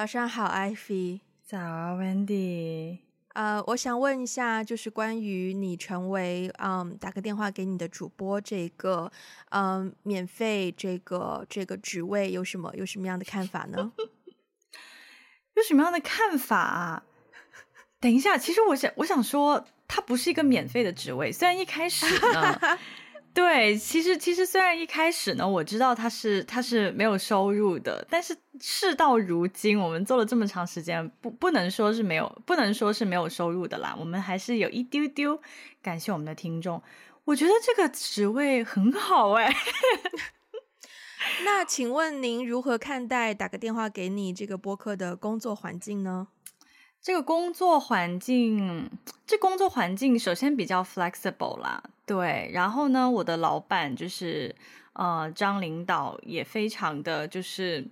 早上好，艾菲。早啊，Wendy。呃，我想问一下，就是关于你成为嗯打个电话给你的主播这个嗯免费这个这个职位有什么有什么样的看法呢？有什么样的看法啊？等一下，其实我想我想说，它不是一个免费的职位，虽然一开始呢。对，其实其实虽然一开始呢，我知道他是他是没有收入的，但是事到如今，我们做了这么长时间，不不能说是没有，不能说是没有收入的啦，我们还是有一丢丢感谢我们的听众。我觉得这个职位很好哎。那请问您如何看待打个电话给你这个播客的工作环境呢？这个工作环境，这工作环境首先比较 flexible 啦，对。然后呢，我的老板就是呃张领导也非常的就是，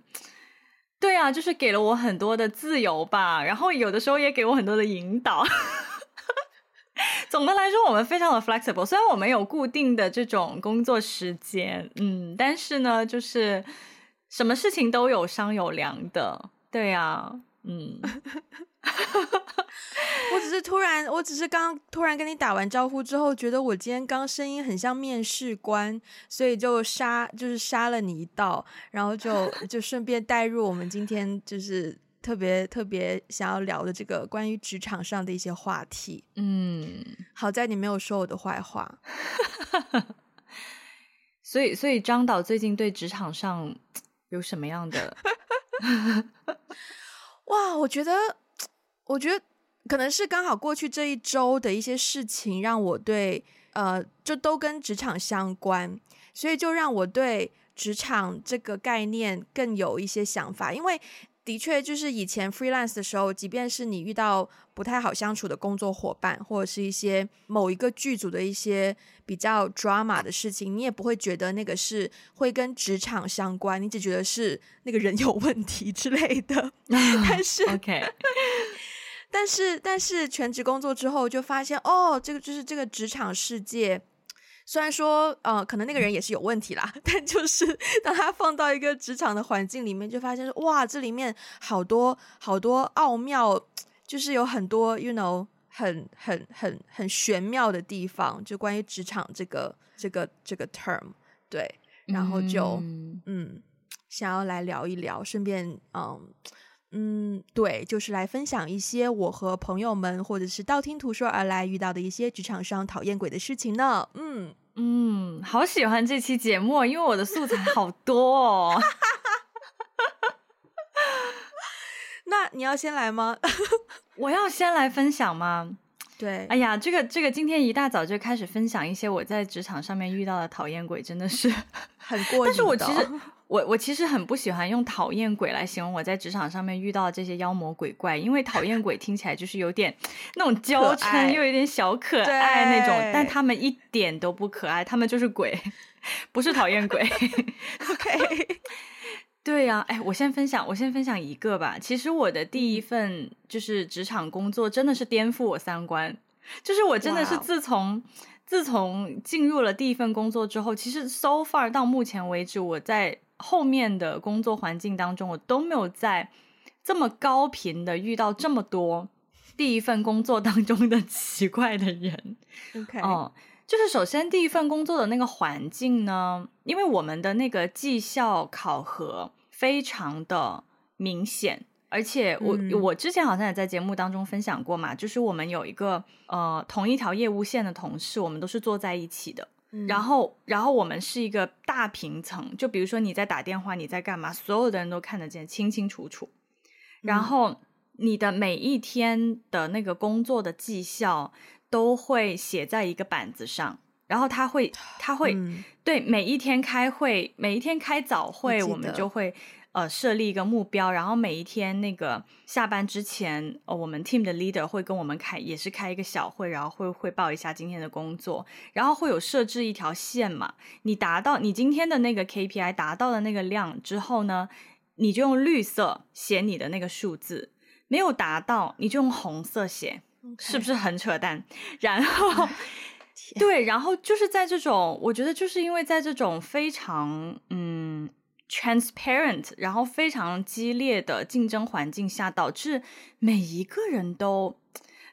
对啊，就是给了我很多的自由吧。然后有的时候也给我很多的引导。总的来说，我们非常的 flexible。虽然我们有固定的这种工作时间，嗯，但是呢，就是什么事情都有商有量的，对啊，嗯。我只是突然，我只是刚突然跟你打完招呼之后，觉得我今天刚声音很像面试官，所以就杀就是杀了你一道，然后就就顺便带入我们今天就是特别特别想要聊的这个关于职场上的一些话题。嗯，好在你没有说我的坏话。所以，所以张导最近对职场上有什么样的？哇，我觉得。我觉得可能是刚好过去这一周的一些事情，让我对呃，就都跟职场相关，所以就让我对职场这个概念更有一些想法。因为的确，就是以前 freelance 的时候，即便是你遇到不太好相处的工作伙伴，或者是一些某一个剧组的一些比较 drama 的事情，你也不会觉得那个是会跟职场相关，你只觉得是那个人有问题之类的。但是，OK。但是，但是全职工作之后就发现，哦，这个就是这个职场世界。虽然说，呃，可能那个人也是有问题啦，但就是 当他放到一个职场的环境里面，就发现说，哇，这里面好多好多奥妙，就是有很多，you know，很很很很玄妙的地方，就关于职场这个这个这个 term，对，然后就嗯，嗯，想要来聊一聊，顺便嗯。嗯，对，就是来分享一些我和朋友们或者是道听途说而来遇到的一些职场上讨厌鬼的事情呢。嗯嗯，好喜欢这期节目，因为我的素材好多哦。那你要先来吗？我要先来分享吗？对，哎呀，这个这个，今天一大早就开始分享一些我在职场上面遇到的讨厌鬼，真的是很过瘾。但是我其实。我我其实很不喜欢用讨厌鬼来形容我在职场上面遇到的这些妖魔鬼怪，因为讨厌鬼听起来就是有点那种娇嗔又有点小可爱那种，但他们一点都不可爱，他们就是鬼，不是讨厌鬼。OK，对呀、啊，哎，我先分享，我先分享一个吧。其实我的第一份就是职场工作，真的是颠覆我三观，就是我真的是自从。自从进入了第一份工作之后，其实 so far 到目前为止，我在后面的工作环境当中，我都没有在这么高频的遇到这么多第一份工作当中的 奇怪的人。OK，哦，就是首先第一份工作的那个环境呢，因为我们的那个绩效考核非常的明显。而且我、嗯、我之前好像也在节目当中分享过嘛，就是我们有一个呃同一条业务线的同事，我们都是坐在一起的。嗯、然后然后我们是一个大平层，就比如说你在打电话，你在干嘛，所有的人都看得见，清清楚楚。然后你的每一天的那个工作的绩效都会写在一个板子上，然后他会他会、嗯、对每一天开会，每一天开早会，我们就会。呃，设立一个目标，然后每一天那个下班之前，呃，我们 team 的 leader 会跟我们开，也是开一个小会，然后会汇报一下今天的工作，然后会有设置一条线嘛，你达到你今天的那个 KPI 达到的那个量之后呢，你就用绿色写你的那个数字，没有达到你就用红色写.是不是很扯淡？然后，对，然后就是在这种，我觉得就是因为在这种非常嗯。transparent，然后非常激烈的竞争环境下，导致每一个人都，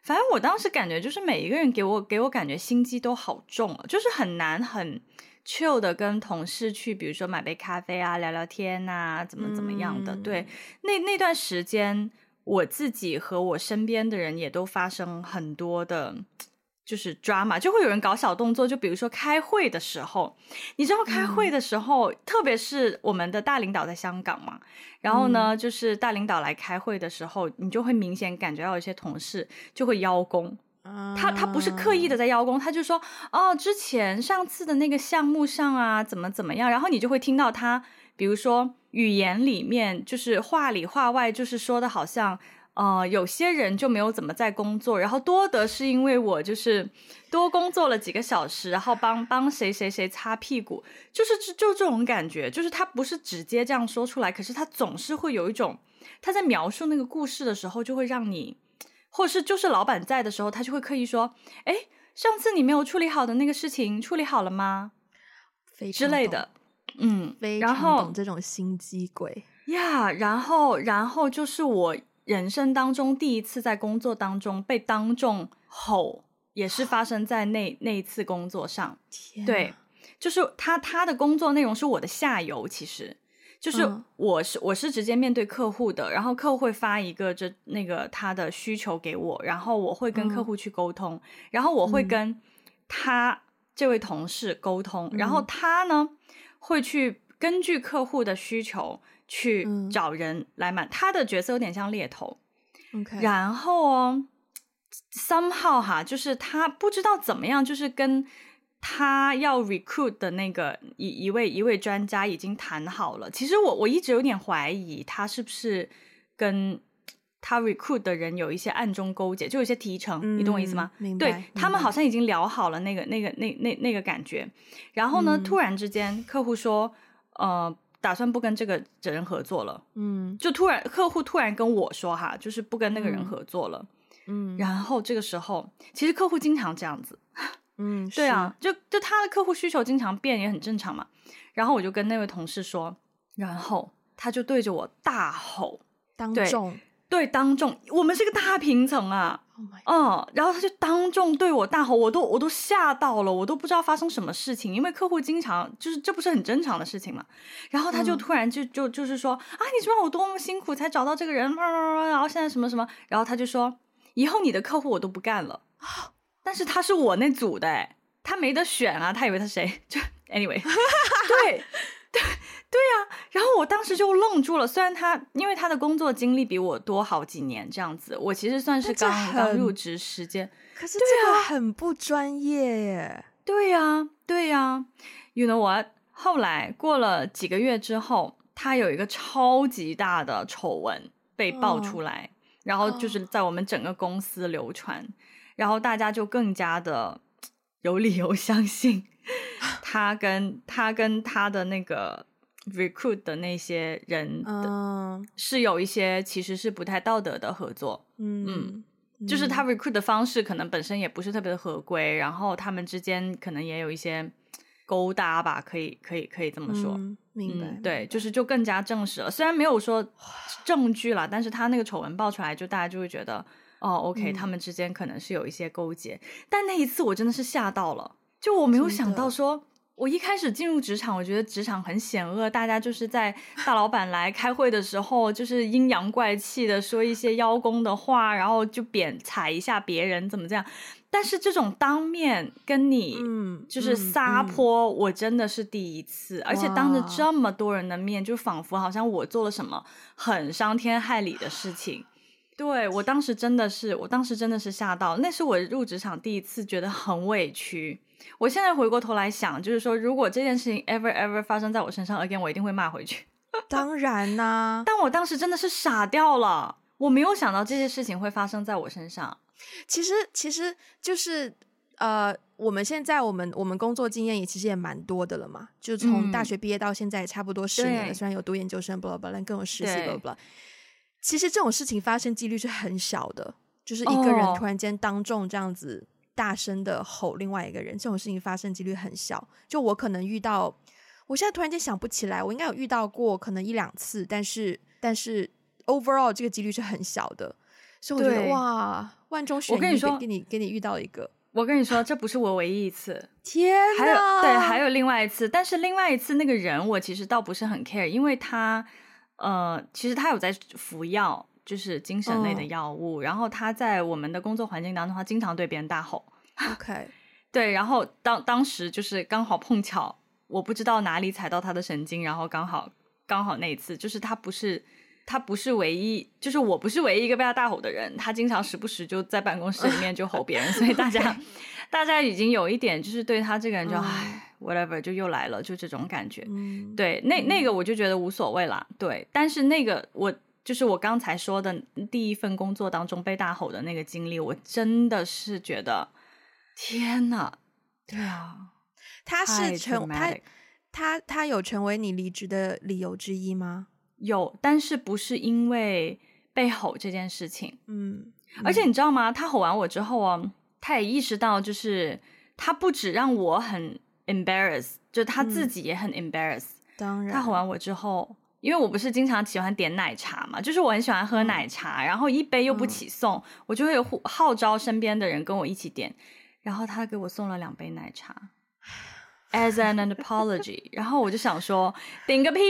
反正我当时感觉就是每一个人给我给我感觉心机都好重啊，就是很难很 chill 的跟同事去，比如说买杯咖啡啊，聊聊天啊，怎么怎么样的。嗯、对，那那段时间，我自己和我身边的人也都发生很多的。就是 drama，就会有人搞小动作，就比如说开会的时候，你知道开会的时候，嗯、特别是我们的大领导在香港嘛，然后呢，嗯、就是大领导来开会的时候，你就会明显感觉到有些同事就会邀功，嗯、他他不是刻意的在邀功，他就说哦，之前上次的那个项目上啊，怎么怎么样，然后你就会听到他，比如说语言里面就是话里话外，就是说的好像。呃，有些人就没有怎么在工作，然后多的是因为我就是多工作了几个小时，然后帮帮谁谁谁擦屁股，就是就就这种感觉，就是他不是直接这样说出来，可是他总是会有一种他在描述那个故事的时候，就会让你，或是就是老板在的时候，他就会刻意说，哎，上次你没有处理好的那个事情处理好了吗？非之类的，嗯，非常懂这种心机鬼呀，然后然后就是我。人生当中第一次在工作当中被当众吼，也是发生在那那一次工作上。天啊、对，就是他他的工作内容是我的下游，其实就是我是、嗯、我是直接面对客户的，然后客户会发一个这那个他的需求给我，然后我会跟客户去沟通，嗯、然后我会跟他这位同事沟通，嗯、然后他呢会去根据客户的需求。去找人来买、嗯、他的角色有点像猎头.然后哦，somehow 哈，就是他不知道怎么样，就是跟他要 recruit 的那个一一位一位专家已经谈好了。其实我我一直有点怀疑他是不是跟他 recruit 的人有一些暗中勾结，就有一些提成，嗯、你懂我意思吗？对，他们好像已经聊好了那个那个那那那个感觉。然后呢，嗯、突然之间客户说，呃。打算不跟这个人合作了，嗯，就突然客户突然跟我说哈，就是不跟那个人合作了，嗯，然后这个时候其实客户经常这样子，嗯，对啊，就就他的客户需求经常变也很正常嘛，然后我就跟那位同事说，然后他就对着我大吼，当众对，当众，我们是个大平层啊。嗯，然后他就当众对我大吼，我都我都吓到了，我都不知道发生什么事情，因为客户经常就是这不是很正常的事情嘛。然后他就突然就就就是说啊，你知道我多么辛苦才找到这个人，然后现在什么什么，然后他就说以后你的客户我都不干了。但是他是我那组的，哎，他没得选啊，他以为他谁？就 anyway，对。对对呀、啊，然后我当时就愣住了。虽然他因为他的工作经历比我多好几年，这样子，我其实算是刚刚入职时间。可是这个很不专业耶。对呀、啊，对呀、啊。You know what？后来过了几个月之后，他有一个超级大的丑闻被爆出来，哦、然后就是在我们整个公司流传，哦、然后大家就更加的有理由相信。他跟他跟他的那个 recruit 的那些人的是有一些其实是不太道德的合作，嗯，嗯，就是他 recruit 的方式可能本身也不是特别的合规，然后他们之间可能也有一些勾搭吧，可以可以可以这么说，嗯、明白、嗯？对，就是就更加证实了，虽然没有说证据啦，但是他那个丑闻爆出来，就大家就会觉得哦，OK，、嗯、他们之间可能是有一些勾结，但那一次我真的是吓到了。就我没有想到说，我一开始进入职场，我觉得职场很险恶，大家就是在 大老板来开会的时候，就是阴阳怪气的说一些邀功的话，然后就贬踩一下别人怎么这样。但是这种当面跟你，嗯，就是撒泼，我真的是第一次，而且当着这么多人的面，就仿佛好像我做了什么很伤天害理的事情。对，我当时真的是，我当时真的是吓到，那是我入职场第一次觉得很委屈。我现在回过头来想，就是说，如果这件事情 ever ever 发生在我身上 again，我一定会骂回去。当然呐、啊，但我当时真的是傻掉了，我没有想到这些事情会发生在我身上。其实，其实就是呃，我们现在我们我们工作经验也其实也蛮多的了嘛，就从大学毕业到现在也差不多十年了，嗯、虽然有读研究生，blah blah blah，但更有实习，blah blah。其实这种事情发生几率是很小的，就是一个人突然间当众这样子。Oh. 大声的吼另外一个人，这种事情发生几率很小。就我可能遇到，我现在突然间想不起来，我应该有遇到过可能一两次，但是但是 overall 这个几率是很小的，所以我觉得哇，万中选一，我跟你说，给你给你遇到一个。我跟你说，这不是我唯一一次，天哪，还有对，还有另外一次，但是另外一次那个人我其实倒不是很 care，因为他呃，其实他有在服药，就是精神类的药物，嗯、然后他在我们的工作环境当中，他经常对别人大吼。OK，对，然后当当时就是刚好碰巧，我不知道哪里踩到他的神经，然后刚好刚好那一次，就是他不是。他不是唯一，就是我不是唯一一个被他大吼的人。他经常时不时就在办公室里面就吼别人，所以大家 大家已经有一点就是对他这个人就唉、嗯、whatever 就又来了，就这种感觉。嗯、对，那那个我就觉得无所谓啦。对，但是那个我就是我刚才说的第一份工作当中被大吼的那个经历，我真的是觉得天呐！对啊，他是成他他他有成为你离职的理由之一吗？有，但是不是因为被吼这件事情，嗯，而且你知道吗？他吼完我之后啊，他也意识到，就是他不止让我很 embarrass，就他自己也很 embarrass。当然，他吼完我之后，因为我不是经常喜欢点奶茶嘛，就是我很喜欢喝奶茶，嗯、然后一杯又不起送，嗯、我就会号召身边的人跟我一起点，然后他给我送了两杯奶茶。As an apology，然后我就想说，顶个屁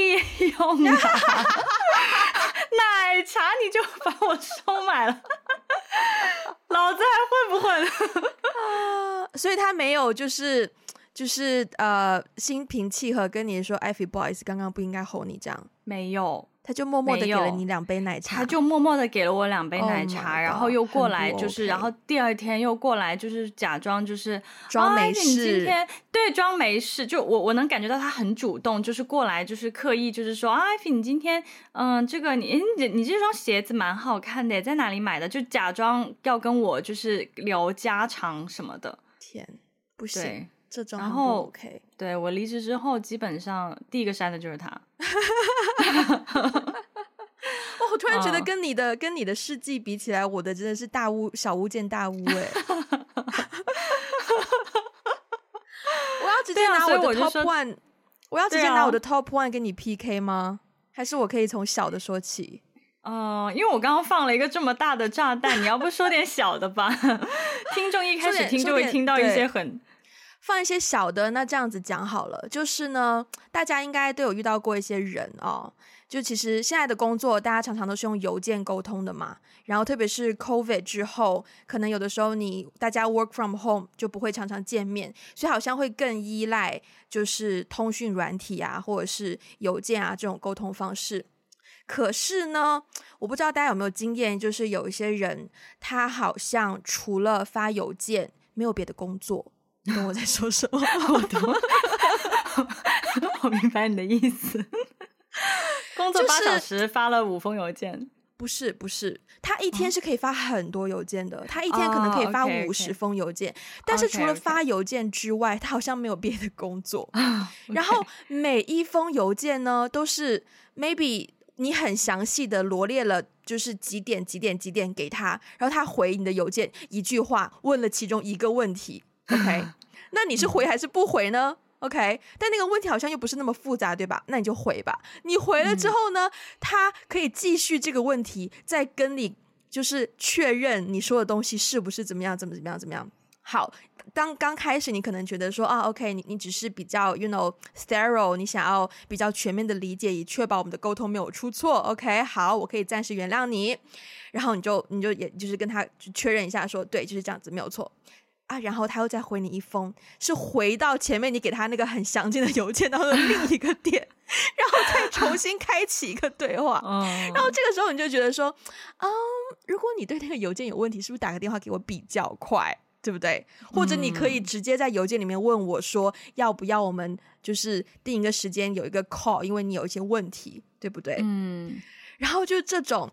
用啊！奶茶你就把我收买了，老子还混不混？啊！所以他没有，就是就是呃，心平气和跟你说艾菲不好意思，刚刚不应该吼你这样，没有。他就默默的给了你两杯奶茶，他就默默的给了我两杯奶茶，oh、然后又过来就是，然后第二天又过来就是假装就是装没事，哦、你今天对装没事，就我我能感觉到他很主动，就是过来就是刻意就是说啊，艾菲你今天嗯这个你你你这双鞋子蛮好看的，在哪里买的？就假装要跟我就是聊家常什么的。天，不行，这种然后 OK，对我离职之后，基本上第一个删的就是他。我突然觉得跟你的、uh, 跟你的事迹比起来，我的真的是大巫小巫见大巫哎！我要直接拿我的 top one，我，我要直接拿我的 top one 跟你 PK 吗？还是我可以从小的说起？嗯，uh, 因为我刚刚放了一个这么大的炸弹，你要不说点小的吧？听众一开始听就会听到一些很。放一些小的，那这样子讲好了，就是呢，大家应该都有遇到过一些人哦。就其实现在的工作，大家常常都是用邮件沟通的嘛。然后特别是 COVID 之后，可能有的时候你大家 work from home 就不会常常见面，所以好像会更依赖就是通讯软体啊，或者是邮件啊这种沟通方式。可是呢，我不知道大家有没有经验，就是有一些人他好像除了发邮件，没有别的工作。你懂我在说什么？我懂，我明白你的意思。工作八小时发了五封邮件，不是不是，他一天是可以发很多邮件的，他一天可能可以发五十封邮件，但是除了发邮件之外，他好像没有别的工作。然后每一封邮件呢，都是 maybe 你很详细的罗列了，就是几点几点几点给他，然后他回你的邮件一句话，问了其中一个问题。OK，那你是回还是不回呢？OK，但那个问题好像又不是那么复杂，对吧？那你就回吧。你回了之后呢，嗯、他可以继续这个问题，再跟你就是确认你说的东西是不是怎么样，怎么怎么样，怎么样。好，当刚开始你可能觉得说啊，OK，你你只是比较，you know，thorough，你想要比较全面的理解，以确保我们的沟通没有出错。OK，好，我可以暂时原谅你。然后你就你就也就是跟他确认一下说，说对，就是这样子，没有错。啊，然后他又再回你一封，是回到前面你给他那个很详尽的邮件当中的另一个点，然后再重新开启一个对话。嗯，然后这个时候你就觉得说，嗯，如果你对那个邮件有问题，是不是打个电话给我比较快，对不对？或者你可以直接在邮件里面问我说，要不要我们就是定一个时间有一个 call，因为你有一些问题，对不对？嗯，然后就这种，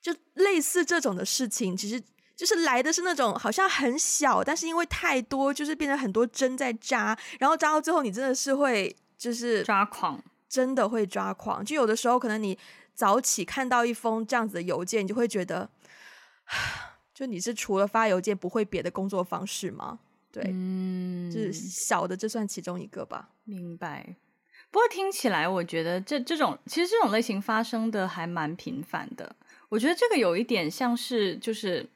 就类似这种的事情，其实。就是来的是那种好像很小，但是因为太多，就是变成很多针在扎，然后扎到最后，你真的是会就是抓狂，真的会抓狂。就有的时候，可能你早起看到一封这样子的邮件，你就会觉得，就你是除了发邮件不会别的工作方式吗？对，嗯，就是小的，这算其中一个吧。明白。不过听起来，我觉得这这种其实这种类型发生的还蛮频繁的。我觉得这个有一点像是就是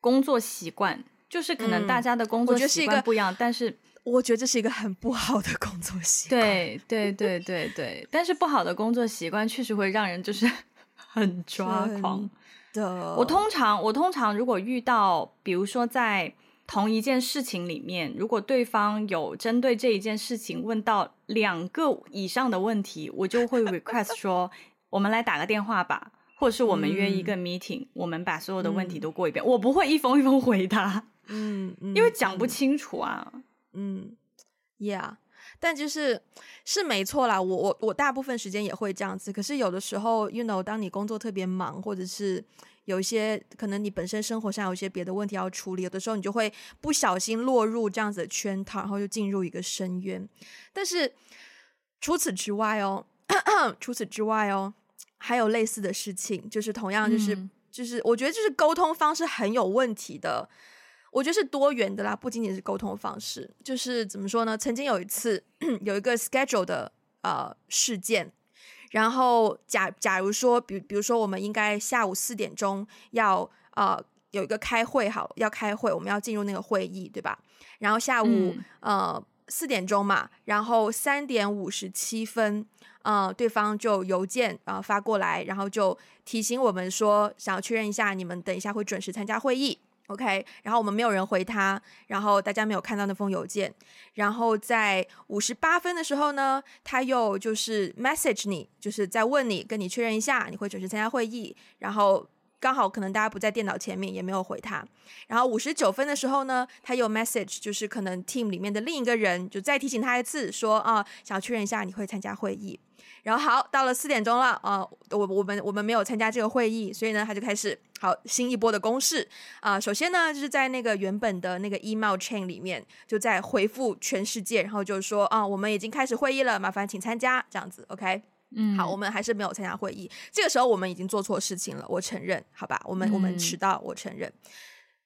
工作习惯，就是可能大家的工作习惯不一样，嗯、但是我觉得这是一个很不好的工作习惯。对对对对对，但是不好的工作习惯确实会让人就是 很抓狂的。我通常我通常如果遇到，比如说在。同一件事情里面，如果对方有针对这一件事情问到两个以上的问题，我就会 request 说，我们来打个电话吧，或者是我们约一个 meeting，嗯，我们把所有的问题都过一遍。嗯，我不会一封一封回答，嗯，嗯，因为讲不清楚啊。嗯，Yeah，但就是是没错啦。我我我大部分时间也会这样子，可是有的时候，you know，当你工作特别忙，或者是。有一些可能你本身生活上有一些别的问题要处理，有的时候你就会不小心落入这样子的圈套，然后就进入一个深渊。但是除此之外哦，除此之外哦，还有类似的事情，就是同样就是、嗯、就是我觉得就是沟通方式很有问题的。我觉得是多元的啦，不仅仅是沟通方式，就是怎么说呢？曾经有一次 有一个 schedule 的呃事件。然后假假如说，比比如说，我们应该下午四点钟要呃有一个开会，好，要开会，我们要进入那个会议，对吧？然后下午、嗯、呃四点钟嘛，然后三点五十七分，呃，对方就邮件呃发过来，然后就提醒我们说，想要确认一下，你们等一下会准时参加会议。OK，然后我们没有人回他，然后大家没有看到那封邮件，然后在五十八分的时候呢，他又就是 message 你，就是在问你，跟你确认一下你会准时参加会议，然后刚好可能大家不在电脑前面，也没有回他，然后五十九分的时候呢，他有 message，就是可能 team 里面的另一个人就再提醒他一次，说啊，想要确认一下你会参加会议。然后好，到了四点钟了啊，我我们我们没有参加这个会议，所以呢，他就开始好新一波的攻势啊。首先呢，就是在那个原本的那个 email chain 里面，就在回复全世界，然后就说啊，我们已经开始会议了，麻烦请参加这样子，OK？嗯，好，我们还是没有参加会议。这个时候我们已经做错事情了，我承认，好吧？我们我们迟到，我承认。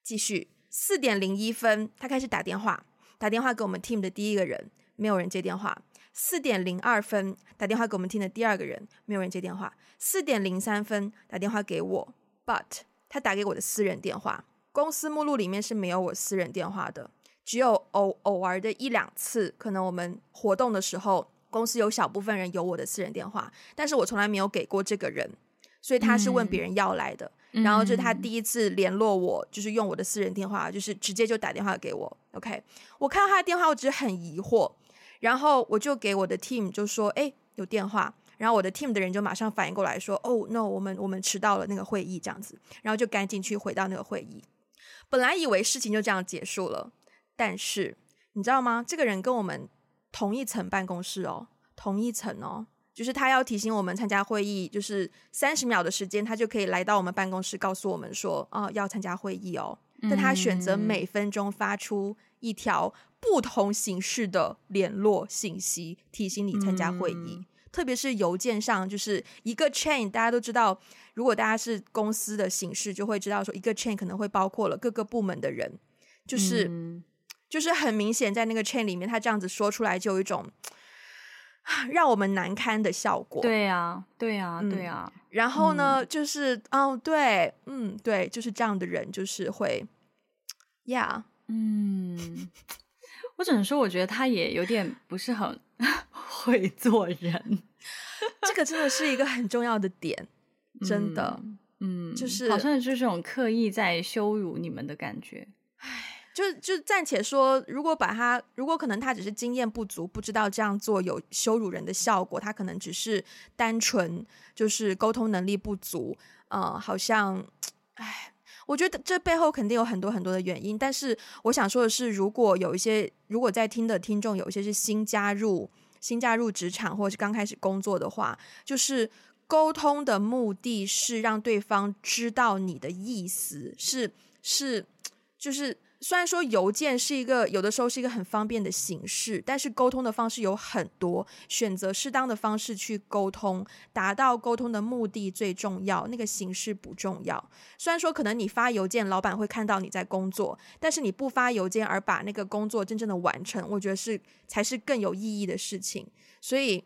继续，四点零一分，他开始打电话，打电话给我们 team 的第一个人，没有人接电话。四点零二分打电话给我们 team 的第二个人，没有人接电话。四点零三分打电话给我，but 他打给我的私人电话，公司目录里面是没有我私人电话的，只有偶偶尔的一两次，可能我们活动的时候，公司有小部分人有我的私人电话，但是我从来没有给过这个人，所以他是问别人要来的。嗯、然后就是他第一次联络我，就是用我的私人电话，就是直接就打电话给我。OK，我看到他的电话，我只是很疑惑。然后我就给我的 team 就说，哎，有电话。然后我的 team 的人就马上反应过来说，哦，no，我们我们迟到了那个会议这样子。然后就赶紧去回到那个会议。本来以为事情就这样结束了，但是你知道吗？这个人跟我们同一层办公室哦，同一层哦，就是他要提醒我们参加会议，就是三十秒的时间，他就可以来到我们办公室告诉我们说，啊、哦，要参加会议哦。但他选择每分钟发出一条不同形式的联络信息，提醒你参加会议。嗯、特别是邮件上，就是一个 chain，大家都知道，如果大家是公司的形式，就会知道说一个 chain 可能会包括了各个部门的人，就是、嗯、就是很明显在那个 chain 里面，他这样子说出来就有一种让我们难堪的效果。对呀，对呀，对呀。然后呢，嗯、就是哦，对，嗯，对，就是这样的人，就是会，Yeah，嗯。我只能说，我觉得他也有点不是很 会做人。这个真的是一个很重要的点，真的，嗯，就是好像就是这种刻意在羞辱你们的感觉。唉，就就暂且说，如果把他，如果可能他只是经验不足，不知道这样做有羞辱人的效果，他可能只是单纯就是沟通能力不足，呃，好像，唉。我觉得这背后肯定有很多很多的原因，但是我想说的是，如果有一些，如果在听的听众有一些是新加入、新加入职场或者是刚开始工作的话，就是沟通的目的是让对方知道你的意思，是是就是。虽然说邮件是一个有的时候是一个很方便的形式，但是沟通的方式有很多，选择适当的方式去沟通，达到沟通的目的最重要，那个形式不重要。虽然说可能你发邮件，老板会看到你在工作，但是你不发邮件而把那个工作真正的完成，我觉得是才是更有意义的事情。所以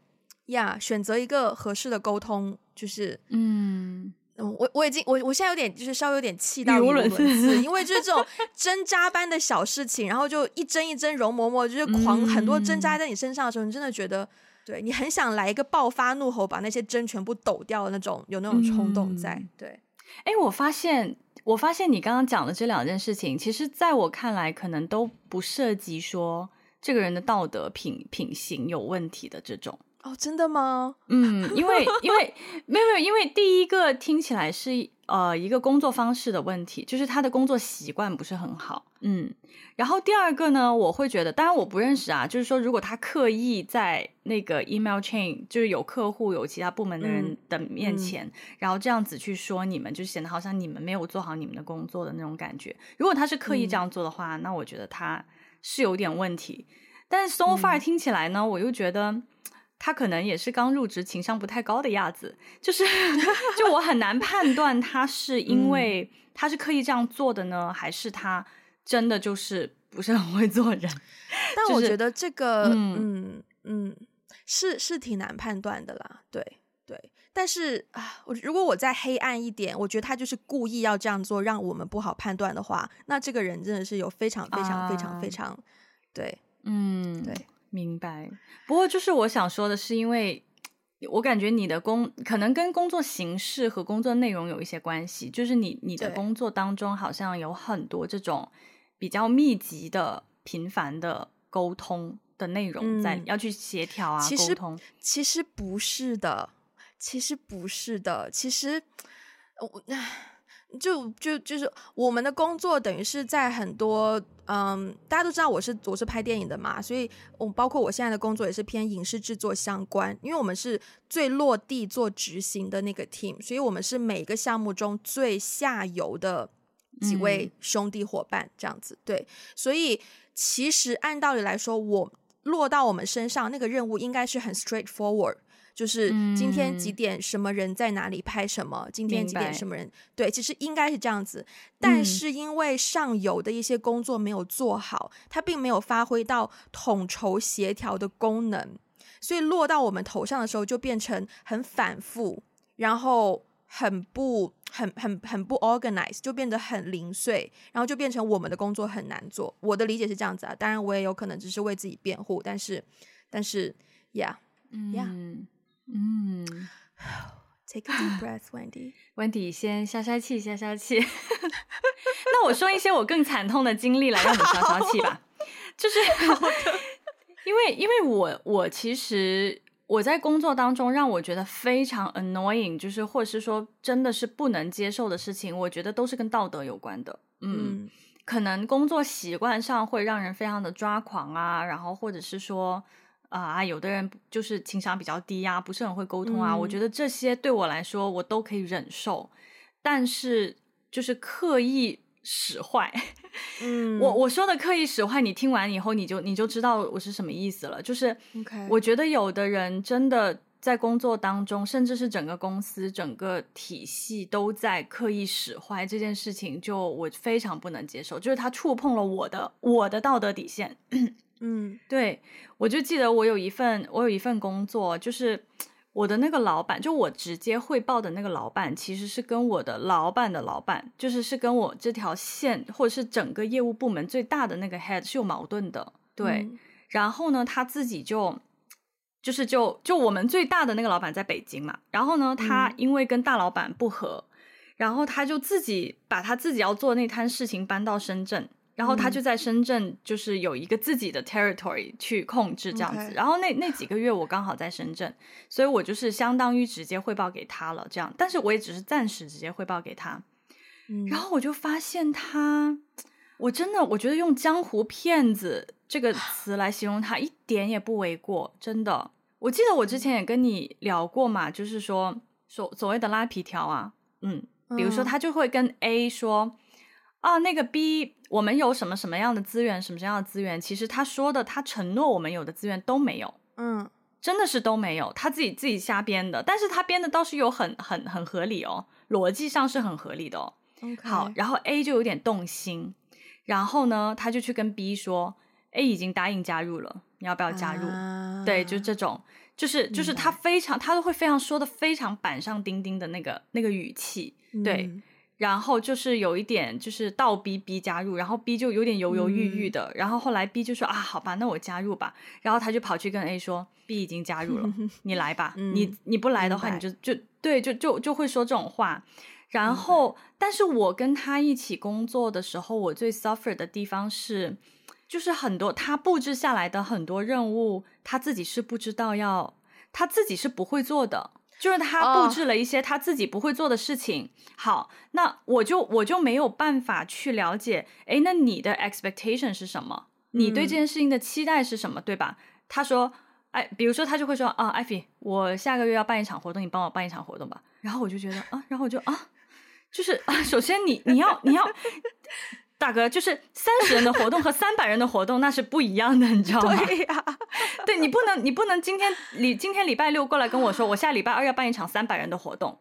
呀，选择一个合适的沟通，就是嗯。嗯，我我已经我我现在有点就是稍微有点气到语无伦次，因为就是这种针扎般的小事情，然后就一针一针容嬷嬷，就是狂、嗯、很多针扎在你身上的时候，你真的觉得，对你很想来一个爆发怒吼，把那些针全部抖掉的那种，有那种冲动在。嗯、对，哎，我发现我发现你刚刚讲的这两件事情，其实在我看来，可能都不涉及说这个人的道德品品行有问题的这种。哦，真的吗？嗯，因为因为没有没有，因为第一个听起来是呃一个工作方式的问题，就是他的工作习惯不是很好。嗯，然后第二个呢，我会觉得，当然我不认识啊，就是说如果他刻意在那个 email chain，就是有客户有其他部门的人的面前，嗯嗯、然后这样子去说你们，就显得好像你们没有做好你们的工作的那种感觉。如果他是刻意这样做的话，嗯、那我觉得他是有点问题。但是 so far 听起来呢，嗯、我又觉得。他可能也是刚入职，情商不太高的样子，就是，就我很难判断他是因为他是刻意这样做的呢，嗯、还是他真的就是不是很会做人。但我觉得这个，嗯嗯，嗯，是是挺难判断的啦，对对。但是啊，我如果我再黑暗一点，我觉得他就是故意要这样做，让我们不好判断的话，那这个人真的是有非常非常非常非常，啊、对，嗯，对。明白，不过就是我想说的是，因为我感觉你的工可能跟工作形式和工作内容有一些关系，就是你你的工作当中好像有很多这种比较密集的、频繁的沟通的内容在，嗯、要去协调啊，沟通。其实不是的，其实不是的，其实 我就就就是我们的工作等于是在很多。嗯，大家都知道我是我是拍电影的嘛，所以我包括我现在的工作也是偏影视制作相关，因为我们是最落地做执行的那个 team，所以我们是每个项目中最下游的几位兄弟伙伴这样子。嗯、对，所以其实按道理来说，我落到我们身上那个任务应该是很 straightforward。就是今天几点什么人在哪里拍什么？嗯、今天几点什么人？对，其实应该是这样子。但是因为上游的一些工作没有做好，嗯、它并没有发挥到统筹协调的功能，所以落到我们头上的时候就变成很反复，然后很不很很很不 organized，就变得很零碎，然后就变成我们的工作很难做。我的理解是这样子啊，当然我也有可能只是为自己辩护，但是但是，yeah，yeah。嗯嗯，Take a deep breath, Wendy. Wendy，先消消气，消消气。那我说一些我更惨痛的经历来让你消消气吧。就是，因为因为我我其实我在工作当中让我觉得非常 annoying，就是或者是说真的是不能接受的事情，我觉得都是跟道德有关的。嗯，嗯可能工作习惯上会让人非常的抓狂啊，然后或者是说。啊，有的人就是情商比较低呀，不是很会沟通啊。嗯、我觉得这些对我来说我都可以忍受，但是就是刻意使坏。嗯，我我说的刻意使坏，你听完以后你就你就知道我是什么意思了。就是，我觉得有的人真的在工作当中，甚至是整个公司、整个体系都在刻意使坏这件事情，就我非常不能接受。就是他触碰了我的我的道德底线。嗯，对，我就记得我有一份，我有一份工作，就是我的那个老板，就我直接汇报的那个老板，其实是跟我的老板的老板，就是是跟我这条线或者是整个业务部门最大的那个 head 是有矛盾的。对，嗯、然后呢，他自己就就是就就我们最大的那个老板在北京嘛，然后呢，他因为跟大老板不和，嗯、然后他就自己把他自己要做那摊事情搬到深圳。然后他就在深圳，就是有一个自己的 territory 去控制这样子。Okay. 然后那那几个月我刚好在深圳，所以我就是相当于直接汇报给他了，这样。但是我也只是暂时直接汇报给他。嗯。然后我就发现他，我真的我觉得用江湖骗子这个词来形容他一点也不为过，真的。我记得我之前也跟你聊过嘛，就是说所所谓的拉皮条啊，嗯，比如说他就会跟 A 说。啊，那个 B，我们有什么什么样的资源，什么什么样的资源？其实他说的，他承诺我们有的资源都没有，嗯，真的是都没有，他自己自己瞎编的。但是他编的倒是有很很很合理哦，逻辑上是很合理的哦。Okay. 好，然后 A 就有点动心，然后呢，他就去跟 B 说，A 已经答应加入了，你要不要加入？啊、对，就这种。就是就是他非常他都会非常说的非常板上钉钉的那个那个语气，对。嗯然后就是有一点，就是倒逼 B 加入，然后 B 就有点犹犹豫豫的，嗯、然后后来 B 就说啊，好吧，那我加入吧。然后他就跑去跟 A 说，B 已经加入了，你来吧。嗯、你你不来的话，你就就对，就就就会说这种话。然后，但是我跟他一起工作的时候，我最 suffer 的地方是，就是很多他布置下来的很多任务，他自己是不知道要，他自己是不会做的。就是他布置了一些他自己不会做的事情。Oh. 好，那我就我就没有办法去了解，哎，那你的 expectation 是什么？你对这件事情的期待是什么？嗯、对吧？他说，哎，比如说他就会说啊，艾菲，我下个月要办一场活动，你帮我办一场活动吧。然后我就觉得啊，然后我就啊，就是啊，首先你你要你要。大哥，就是三十人的活动和三百人的活动那是不一样的，你知道吗？对呀、啊，对你不能，你不能今天礼今天礼拜六过来跟我说，我下礼拜二要办一场三百人的活动，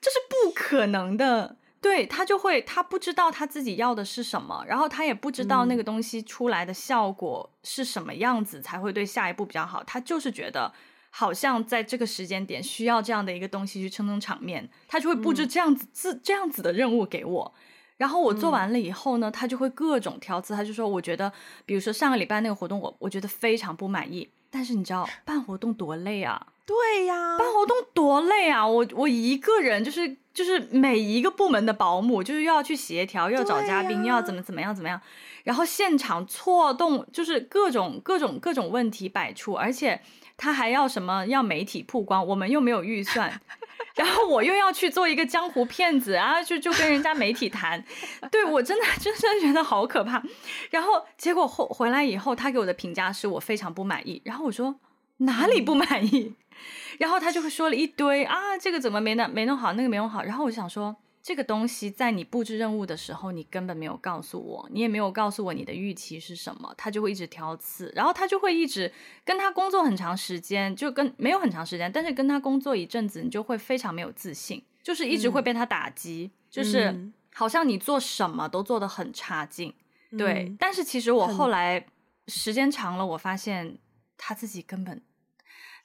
这是不可能的。对，他就会，他不知道他自己要的是什么，然后他也不知道那个东西出来的效果是什么样子才会对下一步比较好。他就是觉得好像在这个时间点需要这样的一个东西去撑撑场面，他就会布置这样子、嗯、这这样子的任务给我。然后我做完了以后呢，嗯、他就会各种挑刺，他就说：“我觉得，比如说上个礼拜那个活动我，我我觉得非常不满意。但是你知道办活动多累啊？对呀，办活动多累啊！我我一个人就是就是每一个部门的保姆，就是又要去协调，又要找嘉宾，又要怎么怎么样怎么样，然后现场错动，就是各种各种各种问题百出，而且他还要什么要媒体曝光，我们又没有预算。”然后我又要去做一个江湖骗子然后，就就跟人家媒体谈，对，我真的真的觉得好可怕。然后结果后回来以后，他给我的评价是我非常不满意。然后我说哪里不满意？然后他就会说了一堆啊，这个怎么没弄没弄好，那个没弄好。然后我就想说。这个东西在你布置任务的时候，你根本没有告诉我，你也没有告诉我你的预期是什么，他就会一直挑刺，然后他就会一直跟他工作很长时间，就跟没有很长时间，但是跟他工作一阵子，你就会非常没有自信，就是一直会被他打击，嗯、就是好像你做什么都做得很差劲，嗯、对。但是其实我后来时间长了，我发现他自己根本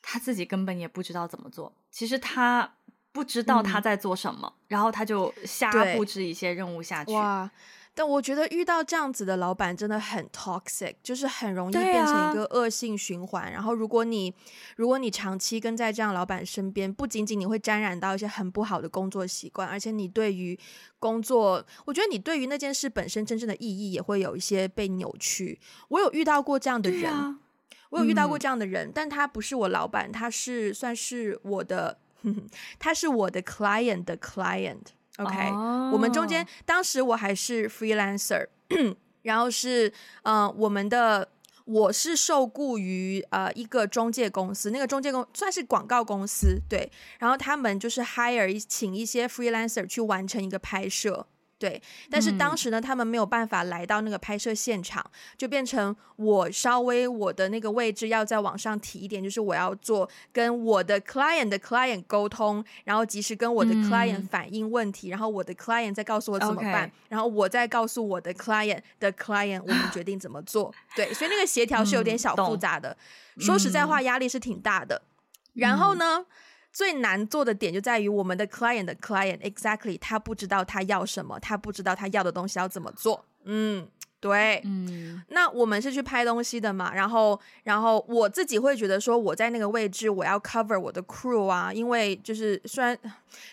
他自己根本也不知道怎么做，其实他。不知道他在做什么，嗯、然后他就瞎布置一些任务下去。哇！但我觉得遇到这样子的老板真的很 toxic，就是很容易变成一个恶性循环。啊、然后如果你如果你长期跟在这样老板身边，不仅仅你会沾染到一些很不好的工作习惯，而且你对于工作，我觉得你对于那件事本身真正的意义也会有一些被扭曲。我有遇到过这样的人，啊、我有遇到过这样的人，嗯、但他不是我老板，他是算是我的。他是我的 client 的 client，OK，、oh. 我们中间当时我还是 freelancer，然后是呃我们的我是受雇于呃一个中介公司，那个中介公算是广告公司，对，然后他们就是 hire 请一些 freelancer 去完成一个拍摄。对，但是当时呢，他们没有办法来到那个拍摄现场，就变成我稍微我的那个位置要再往上提一点，就是我要做跟我的 client 的 client 沟通，然后及时跟我的 client 反映问题，然后我的 client 再告诉我怎么办，然后我再告诉我的 client 的 client 我们决定怎么做。对，所以那个协调是有点小复杂的，说实在话，压力是挺大的。然后呢，最难做的点就在于我们的 client 的 client exactly 他不知道他要什么，他不知道他要的东西要怎么做，嗯。对，嗯，那我们是去拍东西的嘛，然后，然后我自己会觉得说，我在那个位置，我要 cover 我的 crew 啊，因为就是虽然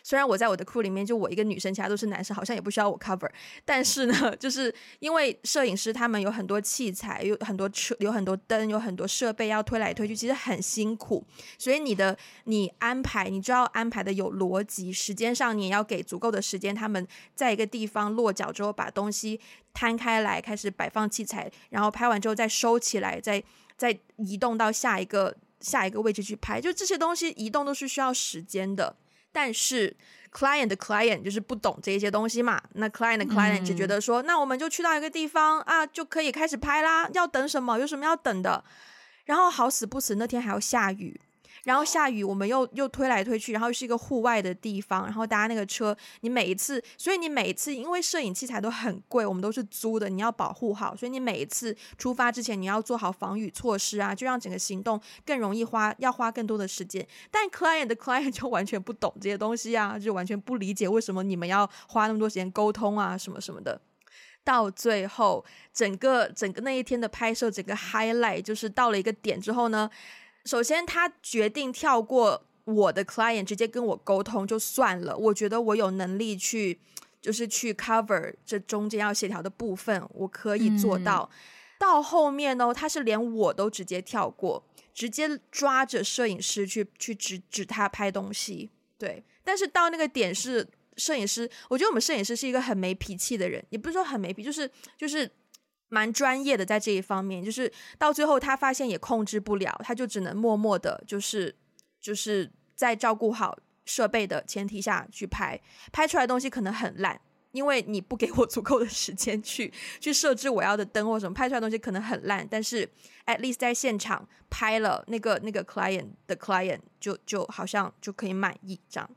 虽然我在我的 crew 里面就我一个女生，其他都是男生，好像也不需要我 cover，但是呢，就是因为摄影师他们有很多器材，有很多车，有很多灯，有很多设备要推来推去，其实很辛苦，所以你的你安排，你就要安排的有逻辑，时间上你也要给足够的时间，他们在一个地方落脚之后把东西。摊开来，开始摆放器材，然后拍完之后再收起来，再再移动到下一个下一个位置去拍。就这些东西移动都是需要时间的。但是 client 的 client 就是不懂这些东西嘛，那 client 的 client 只觉得说，嗯、那我们就去到一个地方啊，就可以开始拍啦。要等什么？有什么要等的？然后好死不死那天还要下雨。然后下雨，我们又又推来推去，然后又是一个户外的地方，然后搭那个车，你每一次，所以你每一次，因为摄影器材都很贵，我们都是租的，你要保护好，所以你每一次出发之前，你要做好防雨措施啊，就让整个行动更容易花，要花更多的时间。但 client 的 client 就完全不懂这些东西啊，就完全不理解为什么你们要花那么多时间沟通啊，什么什么的。到最后，整个整个那一天的拍摄，整个 highlight 就是到了一个点之后呢。首先，他决定跳过我的 client，直接跟我沟通就算了。我觉得我有能力去，就是去 cover 这中间要协调的部分，我可以做到。嗯、到后面呢，他是连我都直接跳过，直接抓着摄影师去去指指他拍东西。对，但是到那个点是摄影师，我觉得我们摄影师是一个很没脾气的人，也不是说很没脾气，就是就是。蛮专业的在这一方面，就是到最后他发现也控制不了，他就只能默默的，就是就是在照顾好设备的前提下去拍，拍出来东西可能很烂，因为你不给我 足够的时间去去设置我要的灯或什么，拍出来东西可能很烂，但是 at least 在现场拍了那个那个 client 的 client 就就好像就可以满意这样。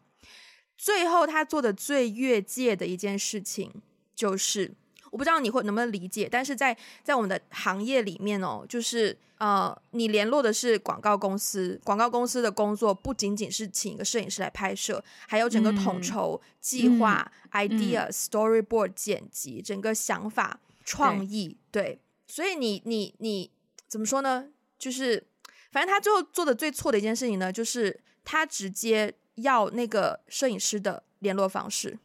最后他做的最越界的一件事情就是。我不知道你会能不能理解，但是在在我们的行业里面哦，就是呃，你联络的是广告公司，广告公司的工作不仅仅是请一个摄影师来拍摄，还有整个统筹、计划、嗯、idea、嗯、storyboard、剪辑，整个想法、创意，对，对，所以你你你怎么说呢？就是反正他最后做的最错的一件事情呢，就是他直接要那个摄影师的联络方式。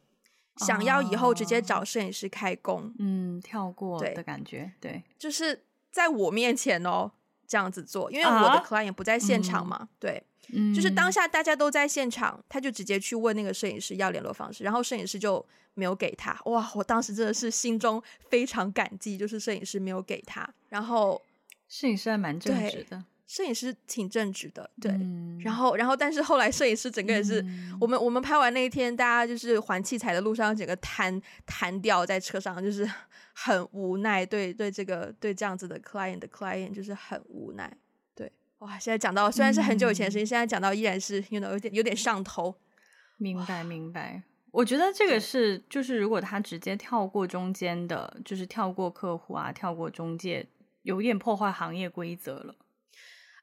想要以后直接找摄影师开工，哦、嗯，跳过的感觉，对，对，就是在我面前哦这样子做，因为我的？client 不在现场嘛，啊、对，嗯、就是当下大家都在现场，他就直接去问那个摄影师要联络方式，然后摄影师就没有给他，哇，我当时真的是心中非常感激，就是摄影师没有给他，然后摄影师还蛮正直的。摄影师挺正直的，对，嗯、然后，然后，但是后来摄影师整个也是，嗯、我们我们拍完那一天，大家就是还器材的路上，整个瘫瘫掉在车上，就是 很无奈，对对，这个对这样子的 client 的 client 就是很无奈，对，哇，现在讲到虽然是很久以前的事情，嗯、现在讲到依然是 you know, 有点有点上头，明白明白，我觉得这个。是就是如果他直接跳过中间的，就是跳过客户啊，跳过中介，有点破坏行业规则了。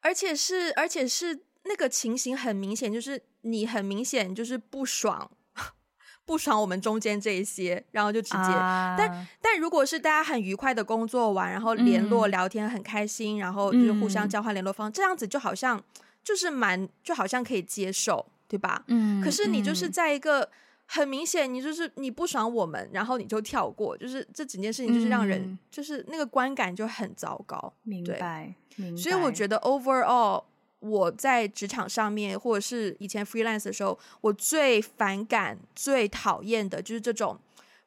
而且是，而且是那个情形很明显，就是你很明显就是不爽，不爽我们中间这一些，然后就直接。啊、但但如果是大家很愉快的工作完，然后联络聊天很开心，嗯、然后就是互相交换联络方，嗯、这样子就好像就是蛮就好像可以接受，对吧？嗯。可是你就是在一个。很明显，你就是你不爽我们，然后你就跳过，就是这整件事情就是让人、嗯、就是那个观感就很糟糕。明白，明白。所以我觉得 overall 我在职场上面，或者是以前 freelance 的时候，我最反感、最讨厌的就是这种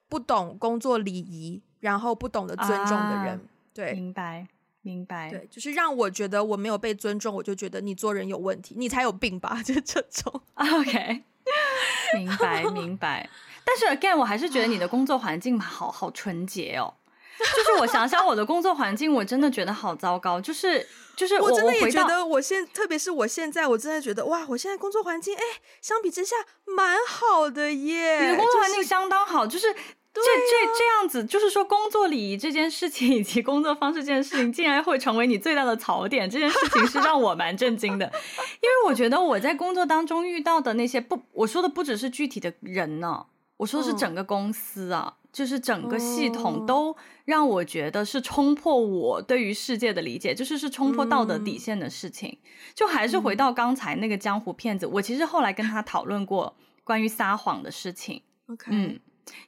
不懂工作礼仪，然后不懂得尊重的人。啊、对，明白，明白。对，就是让我觉得我没有被尊重，我就觉得你做人有问题，你才有病吧？就是这种。OK。明白明白，但是 again，我还是觉得你的工作环境好好纯洁哦。就是我想想我的工作环境，我真的觉得好糟糕。就是就是我，我真的也觉得，我现特别是我现在，我真的觉得哇，我现在工作环境哎，相比之下蛮好的耶。你的工作环境相当好，就是。这这这样子，就是说工作礼仪这件事情以及工作方式这件事情，竟然会成为你最大的槽点，这件事情是让我蛮震惊的。因为我觉得我在工作当中遇到的那些不，我说的不只是具体的人呢，我说的是整个公司啊，就是整个系统都让我觉得是冲破我对于世界的理解，就是是冲破道德底线的事情。就还是回到刚才那个江湖骗子，我其实后来跟他讨论过关于撒谎的事情。OK，嗯。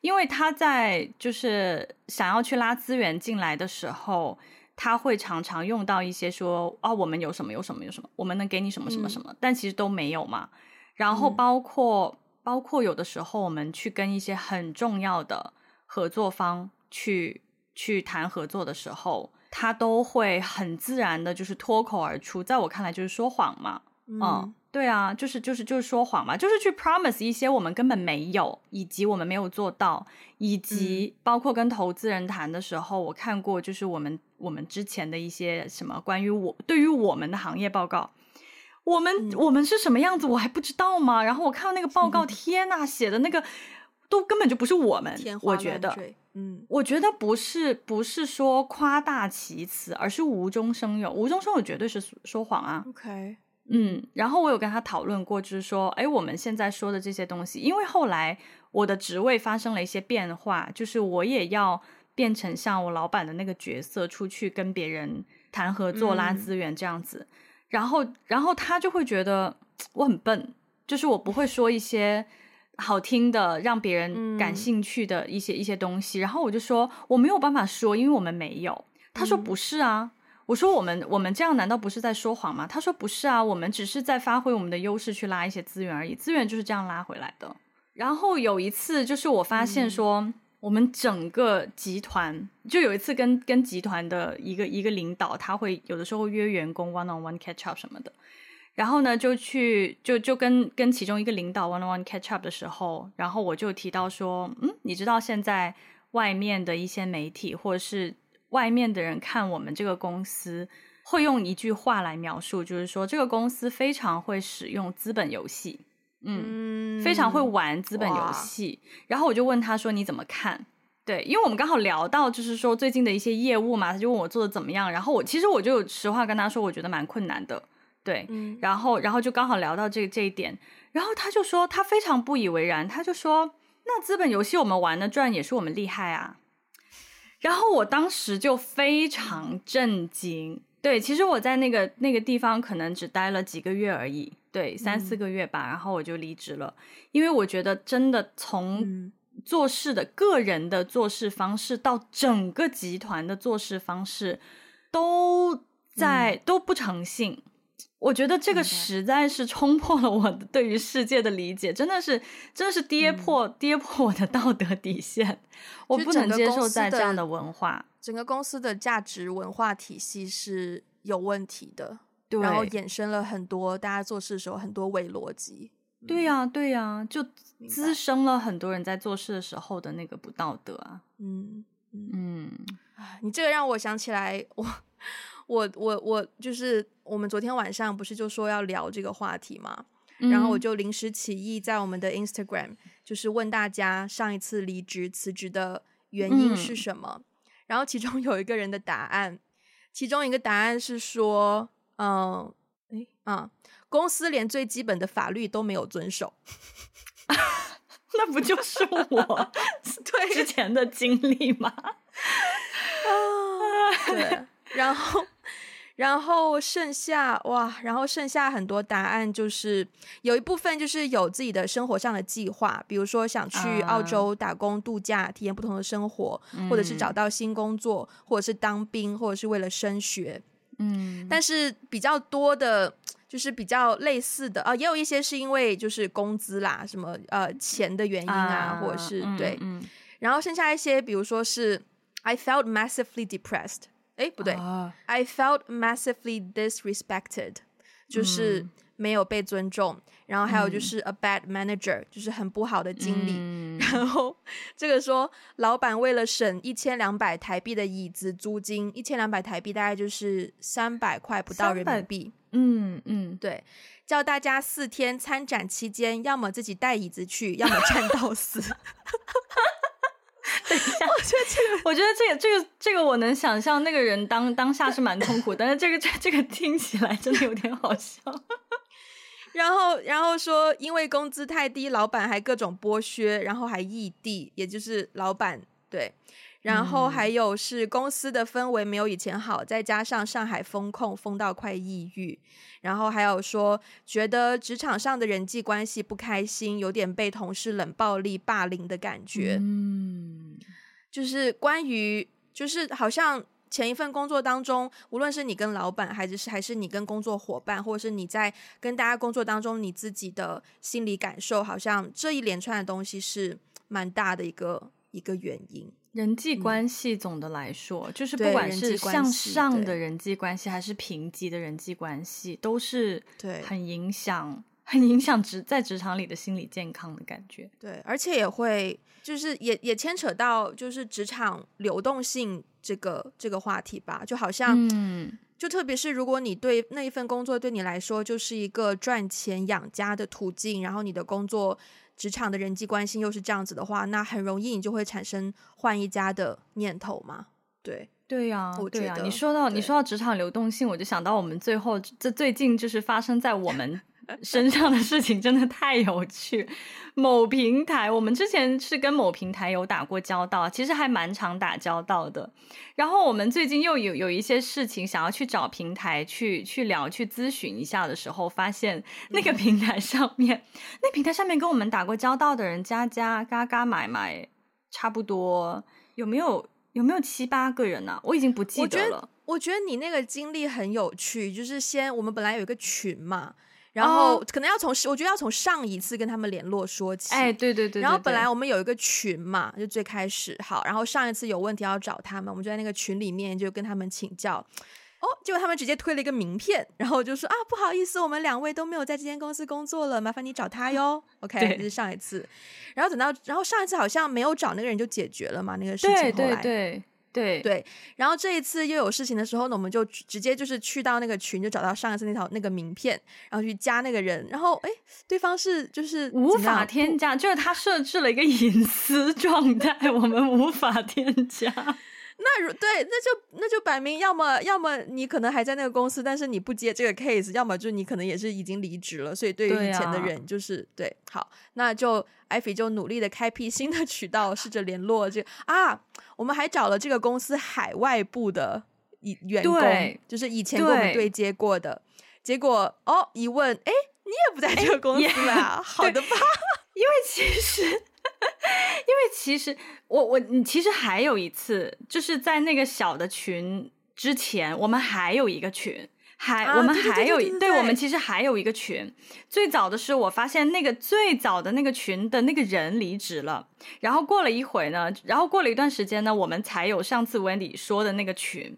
因为他在就是想要去拉资源进来的时候，他会常常用到一些说啊，我们有什么有什么有什么，我们能给你什么什么什么，嗯、但其实都没有嘛。然后包括、嗯、包括有的时候我们去跟一些很重要的合作方去去谈合作的时候，他都会很自然的，就是脱口而出，在我看来就是说谎嘛，嗯。嗯对啊，就是就是就是说谎嘛，就是去 promise 一些我们根本没有，以及我们没有做到，以及包括跟投资人谈的时候，嗯、我看过就是我们我们之前的一些什么关于我对于我们的行业报告，我们、嗯、我们是什么样子，我还不知道吗？然后我看到那个报告，天呐，写的那个都根本就不是我们。我觉得，嗯，我觉得不是不是说夸大其词，而是无中生有。无中生有绝对是说谎啊。OK，嗯，然后我有跟他讨论过，就是说，哎，我们现在说的这些东西，因为后来我的职位发生了一些变化，就是我也要变成像我老板的那个角色，出去跟别人谈合作、拉资源这样子。嗯然后，然后他就会觉得我很笨，就是我不会说一些好听的、让别人感兴趣的一些、嗯、一些东西。然后我就说我没有办法说，因为我们没有。他说不是啊，嗯、我说我们我们这样难道不是在说谎吗？他说不是啊，我们只是在发挥我们的优势去拉一些资源而已，资源就是这样拉回来的。然后有一次，就是我发现说。嗯我们整个集团就有一次跟跟集团的一个一个领导，他会有的时候约员工 one on one catch up 什么的，然后呢就去就就跟跟其中一个领导 one on one catch up 的时候，然后我就提到说，嗯，你知道现在外面的一些媒体或者是外面的人看我们这个公司，会用一句话来描述，就是说这个公司非常会使用资本游戏。嗯，非常会玩资本游戏，然后我就问他说：“你怎么看？”对，因为我们刚好聊到就是说最近的一些业务嘛，他就问我做的怎么样，然后我其实我就实话跟他说，我觉得蛮困难的，对，嗯、然后然后就刚好聊到这这一点，然后他就说他非常不以为然，他就说：“那资本游戏我们玩的赚也是我们厉害啊。”然后我当时就非常震惊。对，其实我在那个那个地方可能只待了几个月而已，对，三四个月吧，嗯、然后我就离职了，因为我觉得真的从做事的、嗯、个人的做事方式到整个集团的做事方式都在、嗯、都不诚信，我觉得这个实在是冲破了我对于世界的理解，真的是真的是跌破、嗯、跌破我的道德底线，我不能接受在这样的文化。整个公司的价值文化体系是有问题的，对，然后衍生了很多大家做事的时候很多伪逻辑。对呀、啊，对呀、啊，就滋生了很多人在做事的时候的那个不道德啊。嗯嗯嗯，你这个让我想起来，我我我我就是我们昨天晚上不是就说要聊这个话题嘛？嗯、然后我就临时起意在我们的 Instagram 就是问大家上一次离职辞职的原因是什么。嗯然后其中有一个人的答案，其中一个答案是说，嗯，哎啊，公司连最基本的法律都没有遵守，那不就是我 对之前的经历吗？啊，对，然后。然后剩下哇，然后剩下很多答案，就是有一部分就是有自己的生活上的计划，比如说想去澳洲打工度假，体验不同的生活，嗯、或者是找到新工作，或者是当兵，或者是为了升学。嗯，但是比较多的，就是比较类似的啊，也有一些是因为就是工资啦，什么呃钱的原因啊，啊或者是对、然后剩下一些，比如说是 I felt massively depressed。哎，不对、uh,，I felt massively disrespected，就是没有被尊重。嗯、然后还有就是 a bad manager，、嗯、就是很不好的经理。嗯、然后这个说，老板为了省一千两百台币的椅子租金，一千两百台币大概就是三百块不到人民币。嗯嗯，对，叫大家四天参展期间，要么自己带椅子去，要么站到死。等一下，我觉得这个，我觉得这个，这个，这个，我能想象那个人当当下是蛮痛苦，但是这个，这这个听起来真的有点好笑。然后，然后说，因为工资太低，老板还各种剥削，然后还异地，也就是老板对。然后还有是公司的氛围没有以前好，再加上上海封控封到快抑郁，然后还有说觉得职场上的人际关系不开心，有点被同事冷暴力霸凌的感觉。嗯，就是关于就是好像前一份工作当中，无论是你跟老板，还是还是你跟工作伙伴，或者是你在跟大家工作当中你自己的心理感受，好像这一连串的东西是蛮大的一个一个原因。人际关系总的来说，嗯、就是不管是向上的人际关系，还是平级的人际关系，都是对。很影响、很影响职在职场里的心理健康的感觉。对，而且也会就是也也牵扯到就是职场流动性这个这个话题吧，就好像，嗯，就特别是如果你对那一份工作对你来说就是一个赚钱养家的途径，然后你的工作职场的人际关系又是这样子的话，那很容易你就会产生换一家的念头嘛。对。对呀，对呀，你说到你说到职场流动性，我就想到我们最后这最近就是发生在我们身上的事情，真的太有趣。某平台，我们之前是跟某平台有打过交道，其实还蛮常打交道的。然后我们最近又有有一些事情想要去找平台去去聊去咨询一下的时候，发现那个平台上面，嗯、那平台上面跟我们打过交道的人，加加嘎嘎买买，差不多有没有？有没有七八个人呢、啊？我已经不记得了。我觉得，我觉得你那个经历很有趣，就是先我们本来有一个群嘛，然后可能要从、oh. 我觉得要从上一次跟他们联络说起。哎，对对对，对，对。然后本来我们有一个群嘛，就最开始好，然后上一次有问题要找他们，我们就在那个群里面就跟他们请教。哦，结果他们直接推了一个名片，然后就说啊，不好意思，我们两位都没有在这间公司工作了，麻烦你找他哟。OK，这是上一次，然后等到，然后上一次好像没有找那个人就解决了嘛，那个事情后来。对对对对对，然后这一次又有事情的时候呢，我们就直接就是去到那个群，就找到上一次那条那个名片，然后去加那个人，然后哎，对方是就是无法添加，就是他设置了一个隐私状态，我们无法添加。那如对，那就那就摆明，要么要么你可能还在那个公司，但是你不接这个 case，要么就你可能也是已经离职了。所以对于以前的人，就是对，啊、对，好，那就艾菲就努力的开辟新的渠道，试着联络这个啊，我们还找了这个公司海外部的员员工，就是以前跟我们对接过的，结果哦一问，哎，你也不在这个公司啊？好的吧？因为其实。因为其实我我你其实还有一次，就是在那个小的群之前，我们还有一个群，还、啊、我们还有对，我们其实还有一个群。最早的是我发现那个最早的那个群的那个人离职了，然后过了一会呢，然后过了一段时间呢，我们才有上次 Wendy 说的那个群。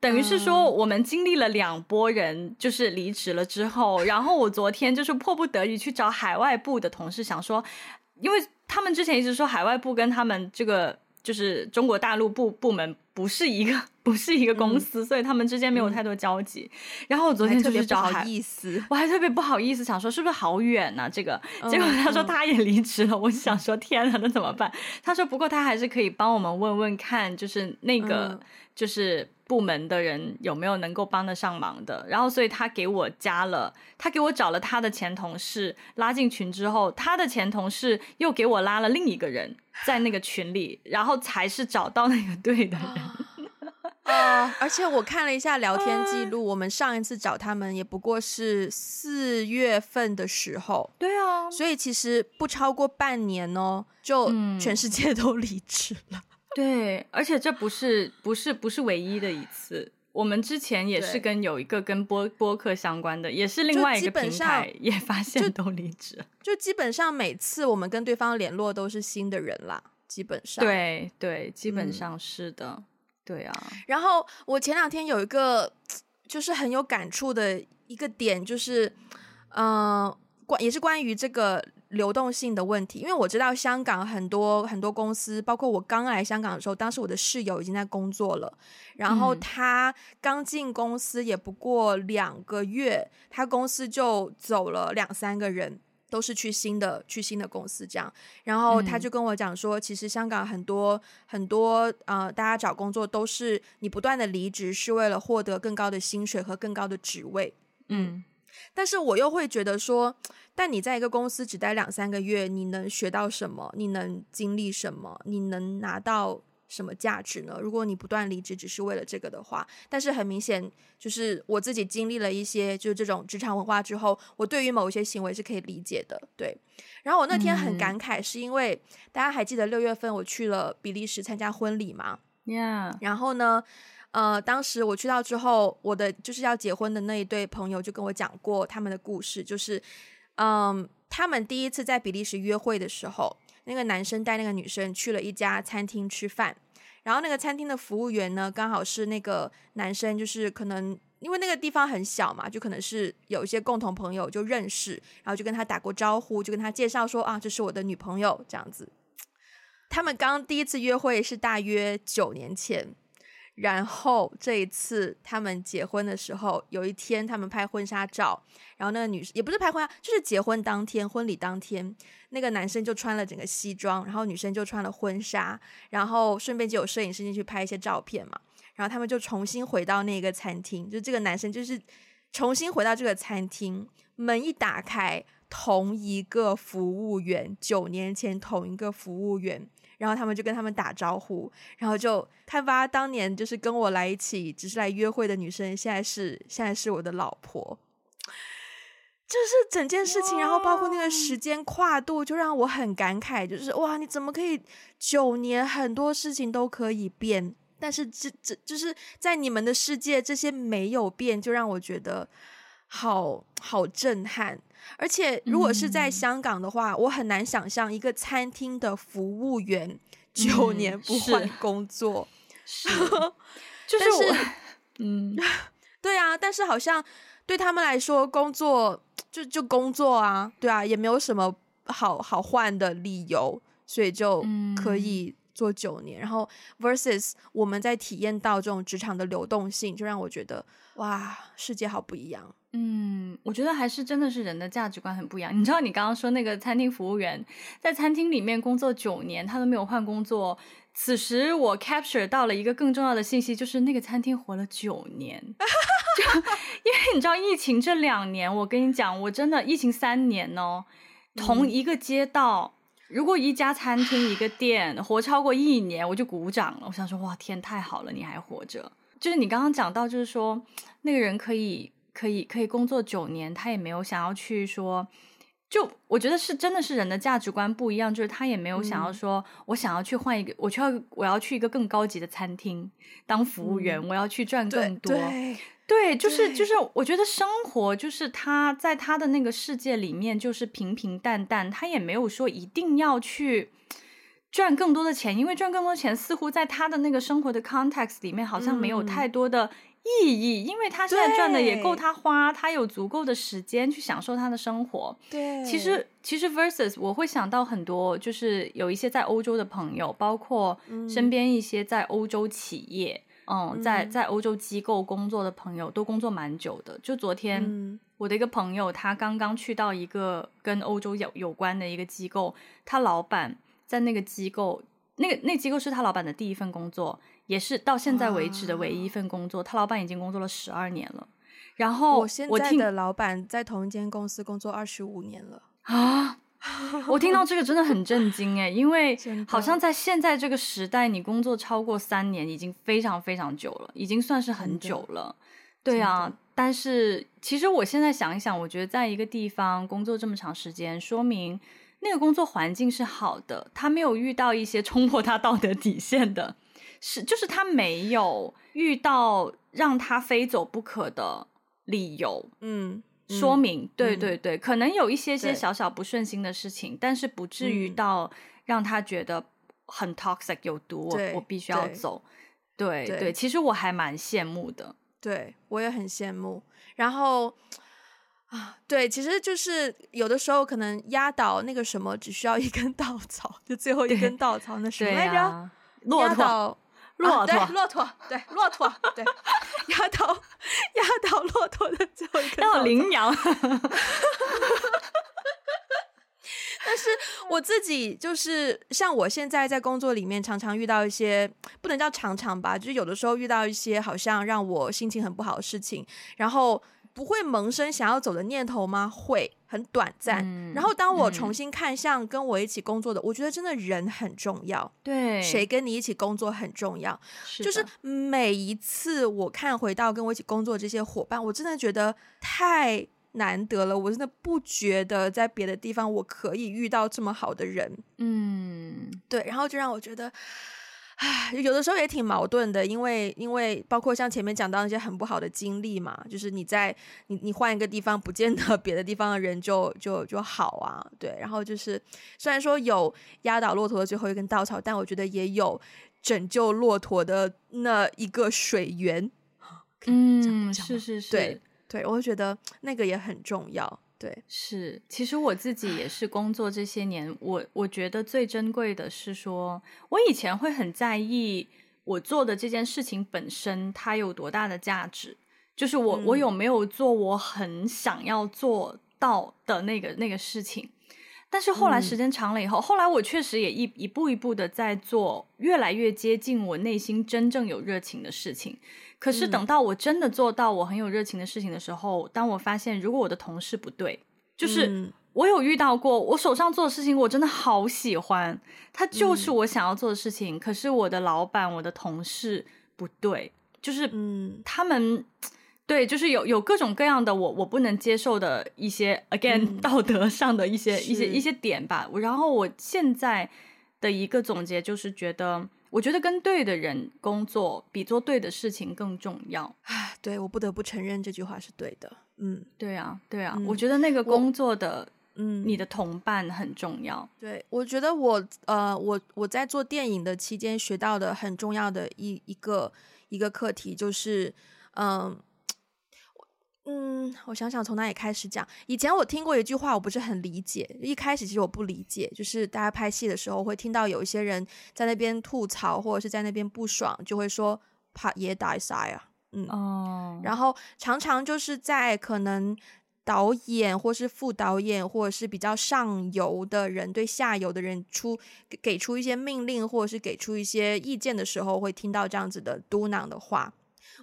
等于是说，我们经历了两波人就是离职了之后，然后我昨天就是迫不得已去找海外部的同事，想说，因为。他们之前一直说海外部跟他们这个就是中国大陆部部门不是一个 不是一个公司，嗯、所以他们之间没有太多交集。嗯、然后我昨天就去找海，我还特别不好意思，想说是不是好远呢、啊？这个结果他说他也离职了，嗯、我就想说天哪，那怎么办？他说不过他还是可以帮我们问问看，就是那个。嗯就是部门的人有没有能够帮得上忙的，然后所以他给我加了，他给我找了他的前同事拉进群之后，他的前同事又给我拉了另一个人在那个群里，然后才是找到那个对的人。啊、uh, 而且我看了一下聊天记录，uh, 我们上一次找他们也不过是四月份的时候。对啊，所以其实不超过半年哦，就全世界都离职了。嗯 对，而且这不是不是不是唯一的一次。我们之前也是跟有一个跟播播客相关的，也是另外一个平台，也发现都离职。就基本上每次我们跟对方联络都是新的人啦，基本上。对对，基本上是的，嗯、对啊。然后我前两天有一个就是很有感触的一个点，就是嗯，关、呃、也是关于这个。流动性的问题，因为我知道香港很多很多公司，包括我刚来香港的时候，当时我的室友已经在工作了，然后他刚进公司也不过两个月，他公司就走了两三个人，都是去新的去新的公司这样，然后他就跟我讲说，其实香港很多很多呃，大家找工作都是你不断的离职，是为了获得更高的薪水和更高的职位，嗯。但是我又会觉得说，但你在一个公司只待两三个月，你能学到什么？你能经历什么？你能拿到什么价值呢？如果你不断离职只是为了这个的话，但是很明显，就是我自己经历了一些就是这种职场文化之后，我对于某一些行为是可以理解的。对，然后我那天很感慨，是因为、嗯、大家还记得六月份我去了比利时参加婚礼吗？Yeah，然后呢？呃，当时我去到之后，我的就是要结婚的那一对朋友就跟我讲过他们的故事，就是，嗯，他们第一次在比利时约会的时候，那个男生带那个女生去了一家餐厅吃饭，然后那个餐厅的服务员呢，刚好是那个男生，就是可能因为那个地方很小嘛，就可能是有一些共同朋友就认识，然后就跟他打过招呼，就跟他介绍说啊，这是我的女朋友这样子。他们刚第一次约会是大约九年前。然后这一次他们结婚的时候，有一天他们拍婚纱照，然后那个女生也不是拍婚纱，就是结婚当天，婚礼当天，那个男生就穿了整个西装，然后女生就穿了婚纱，然后顺便就有摄影师进去拍一些照片嘛，然后他们就重新回到那个餐厅，就这个男生就是重新回到这个餐厅，门一打开，同一个服务员，九年前同一个服务员。然后他们就跟他们打招呼，然后就开发当年就是跟我来一起只是来约会的女生，现在是现在是我的老婆，就是整件事情，然后包括那个时间跨度，就让我很感慨，就是哇，你怎么可以九年很多事情都可以变，但是这这就是在你们的世界这些没有变，就让我觉得好好震撼。而且，如果是在香港的话，嗯、我很难想象一个餐厅的服务员九年不换工作。是，就是我，嗯，对啊，但是好像对他们来说，工作就就工作啊，对啊，也没有什么好好换的理由，所以就可以做九年。嗯、然后，versus 我们在体验到这种职场的流动性，就让我觉得哇，世界好不一样。嗯，我觉得还是真的是人的价值观很不一样。你知道，你刚刚说那个餐厅服务员在餐厅里面工作九年，他都没有换工作。此时我 capture 到了一个更重要的信息，就是那个餐厅活了九年。就因为你知道，疫情这两年，我跟你讲，我真的疫情三年哦，同一个街道，嗯、如果一家餐厅一个店活超过一年，我就鼓掌了。我想说，哇，天，太好了，你还活着。就是你刚刚讲到，就是说那个人可以。可以可以工作九年，他也没有想要去说，就我觉得是真的是人的价值观不一样，就是他也没有想要说，嗯、我想要去换一个，我去要我要去一个更高级的餐厅当服务员，嗯、我要去赚更多。对，对，就是就是，我觉得生活就是他在他的那个世界里面就是平平淡淡，他也没有说一定要去赚更多的钱，因为赚更多的钱似乎在他的那个生活的 context 里面好像没有太多的。意义，因为他现在赚的也够他花，他有足够的时间去享受他的生活。对，其实其实 versus 我会想到很多，就是有一些在欧洲的朋友，包括身边一些在欧洲企业，嗯，嗯，在在欧洲机构工作的朋友，都工作蛮久的。就昨天，嗯，我的一个朋友，他刚刚去到一个跟欧洲有有关的一个机构，他老板在那个机构，那个那机构是他老板的第一份工作。也是到现在为止的唯一一份工作，啊、他老板已经工作了十二年了。然后我现在的老板在同一间公司工作二十五年了啊！我听到这个真的很震惊哎，因为好像在现在这个时代，你工作超过三年已经非常非常久了，已经算是很久了。对啊，但是其实我现在想一想，我觉得在一个地方工作这么长时间，说明那个工作环境是好的，他没有遇到一些冲破他道德底线的。是，就是他没有遇到让他非走不可的理由，嗯，说明，嗯、对对对，嗯、可能有一些些小小不顺心的事情，但是不至于到让他觉得很 toxic 有毒，我我必须要走，对对，对，其实我还蛮羡慕的，对我也很羡慕，然后啊，对，其实就是有的时候可能压倒那个什么，只需要一根稻草，就最后一根稻草，那什么来着？骆驼。骆驼、骆驼，对，骆驼，对，压倒压倒骆驼的最后一根，要羚羊。但是我自己就是像我现在在工作里面，常常遇到一些不能叫常常吧，就是有的时候遇到一些好像让我心情很不好的事情，然后。不会萌生想要走的念头吗？会，很短暂。嗯、然后当我重新看向跟我一起工作的，嗯、我觉得真的人很重要。对，谁跟你一起工作很重要。是。就是每一次我看回到跟我一起工作的这些伙伴，我真的觉得太难得了。我真的不觉得在别的地方我可以遇到这么好的人。嗯，对。然后就让我觉得。唉，有的时候也挺矛盾的，因为因为包括像前面讲到那些很不好的经历嘛，就是你在你你换一个地方，不见得别的地方的人就就就好啊，对。然后就是虽然说有压倒骆驼的最后一根稻草，但我觉得也有拯救骆驼的那一个水源，嗯，是是是，对对，我会觉得那个也很重要。对，是，其实我自己也是工作这些年，我我觉得最珍贵的是说，我以前会很在意我做的这件事情本身它有多大的价值，就是我、嗯、我有没有做我很想要做到的那个那个事情。但是后来时间长了以后，嗯、后来我确实也一一步一步的在做越来越接近我内心真正有热情的事情。可是等到我真的做到我很有热情的事情的时候，嗯、当我发现如果我的同事不对，就是我有遇到过，我手上做的事情我真的好喜欢，它就是我想要做的事情。嗯、可是我的老板、我的同事不对，就是嗯，他们对，就是有有各种各样的我我不能接受的一些 again、嗯、道德上的一些一些一些点吧。然后我现在的一个总结就是觉得。我觉得跟对的人工作比做对的事情更重要。唉，对，我不得不承认这句话是对的。嗯，对啊，对啊，嗯、我觉得那个工作的，嗯，你的同伴很重要。对，我觉得我呃，我我在做电影的期间学到的很重要的一一个一个课题就是，嗯、呃。嗯，我想想从哪里开始讲。以前我听过一句话，我不是很理解。一开始其实我不理解，就是大家拍戏的时候会听到有一些人在那边吐槽，或者是在那边不爽，就会说“拍爷大赛啊”。嗯哦。然后常常就是在可能导演或是副导演或者是比较上游的人对下游的人出给出一些命令，或者是给出一些意见的时候，会听到这样子的嘟囔的话。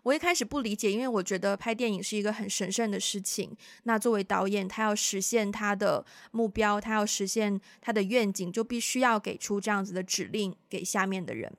我一开始不理解，因为我觉得拍电影是一个很神圣的事情。那作为导演，他要实现他的目标，他要实现他的愿景，就必须要给出这样子的指令给下面的人。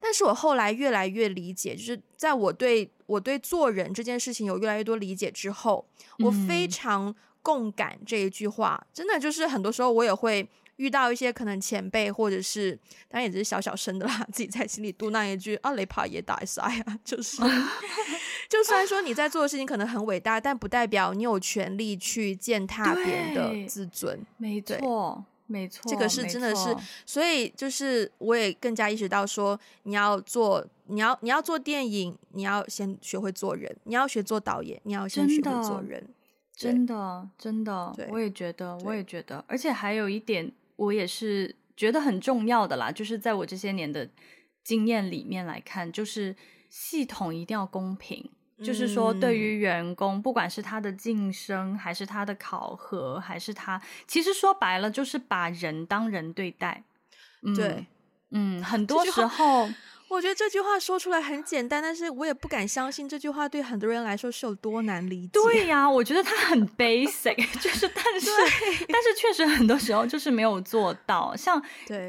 但是我后来越来越理解，就是在我对我对做人这件事情有越来越多理解之后，我非常共感这一句话。真的就是很多时候我也会。遇到一些可能前辈，或者是当然也只是小小声的啦，自己在心里嘟囔一句啊，雷帕也打塞啊，就是，就算说你在做的事情可能很伟大，但不代表你有权利去践踏别人的自尊。没错，没错，这个是真的是，所以就是我也更加意识到说，你要做，你要你要做电影，你要先学会做人，你要学做导演，你要先学会做人。真的，真的，我也觉得，我也觉得，而且还有一点。我也是觉得很重要的啦，就是在我这些年的经验里面来看，就是系统一定要公平，嗯、就是说对于员工，不管是他的晋升，还是他的考核，还是他，其实说白了就是把人当人对待。嗯、对，嗯，很多时候。我觉得这句话说出来很简单，但是我也不敢相信这句话对很多人来说是有多难理解。对呀、啊，我觉得它很 basic，就是但是但是确实很多时候就是没有做到。像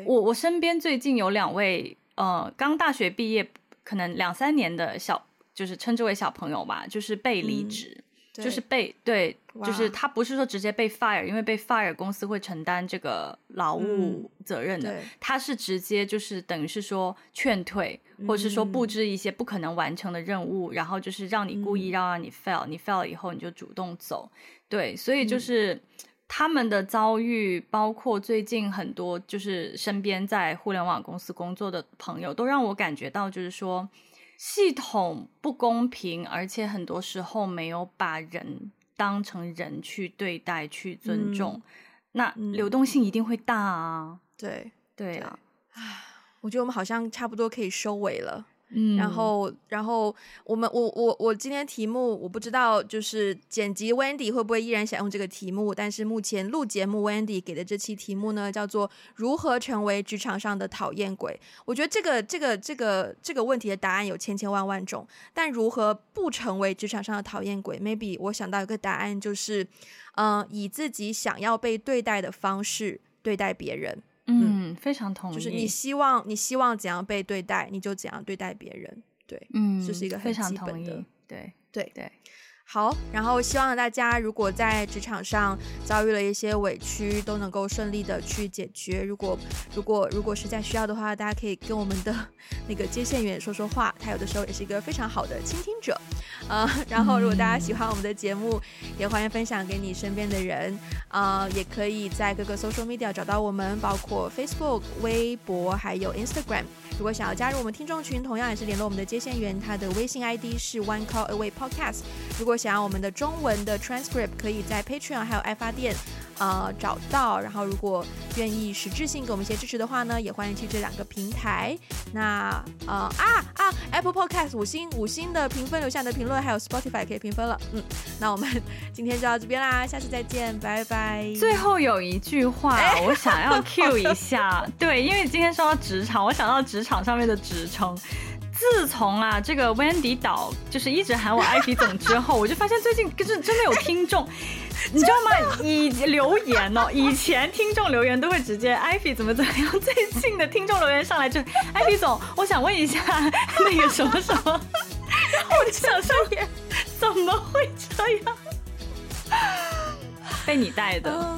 我我身边最近有两位呃刚大学毕业可能两三年的小，就是称之为小朋友吧，就是被离职。嗯就是被对，就是他不是说直接被 fire，因为被 fire 公司会承担这个劳务责任的，他是直接就是等于是说劝退，或者是说布置一些不可能完成的任务，然后就是让你故意让让你 fail，你 fail 了以后你就主动走，对，所以就是他们的遭遇，包括最近很多就是身边在互联网公司工作的朋友，都让我感觉到就是说。系统不公平，而且很多时候没有把人当成人去对待、去尊重，嗯、那流动性一定会大啊！对对啊，唉，我觉得我们好像差不多可以收尾了。嗯，然后，然后我们，我，我，我今天题目我不知道，就是剪辑 Wendy 会不会依然想用这个题目？但是目前录节目 Wendy 给的这期题目呢，叫做如何成为职场上的讨厌鬼。我觉得这个，这个，这个，这个问题的答案有千千万万种，但如何不成为职场上的讨厌鬼？Maybe 我想到一个答案，就是，嗯、呃，以自己想要被对待的方式对待别人。嗯，非常同意。就是你希望你希望怎样被对待，你就怎样对待别人。对，嗯，这是一个很基本的。对对对。好，然后希望大家如果在职场上遭遇了一些委屈，都能够顺利的去解决。如果如果如果实在需要的话，大家可以跟我们的那个接线员说说话，他有的时候也是一个非常好的倾听者。呃，然后如果大家喜欢我们的节目，也欢迎分享给你身边的人。啊、呃，也可以在各个 social media 找到我们，包括 Facebook、微博还有 Instagram。如果想要加入我们听众群，同样也是联络我们的接线员，他的微信 ID 是 One Call Away Podcast。如果想要我们的中文的 transcript，可以在 Patreon 还有爱发电。呃，找到，然后如果愿意实质性给我们一些支持的话呢，也欢迎去这两个平台。那呃啊啊，Apple Podcast 五星五星的评分，留下你的评论，还有 Spotify 可以评分了。嗯，那我们 今天就到这边啦，下次再见，拜拜。最后有一句话，我想要 cue 一下，对，因为今天说到职场，我想到职场上面的职称。自从啊，这个 Wendy 岛就是一直喊我艾比 总之后，我就发现最近就是真的有听众，你知道吗？以留言哦，以前听众留言都会直接艾比怎么怎么样，最近的听众留言上来就艾比总，我想问一下那个什么什么，然后我就想说也怎么会这样？被你带的。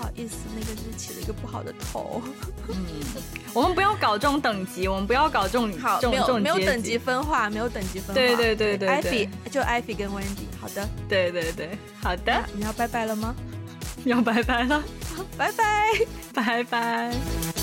好意思，那个是起了一个不好的头。嗯，我们不要搞这种等级，我们不要搞这种好，没有没有等级分化，没有等级分化。对对对对，艾菲就艾比跟 Wendy。好的，对对对，好的。你要拜拜了吗？要拜拜了，拜拜，拜拜。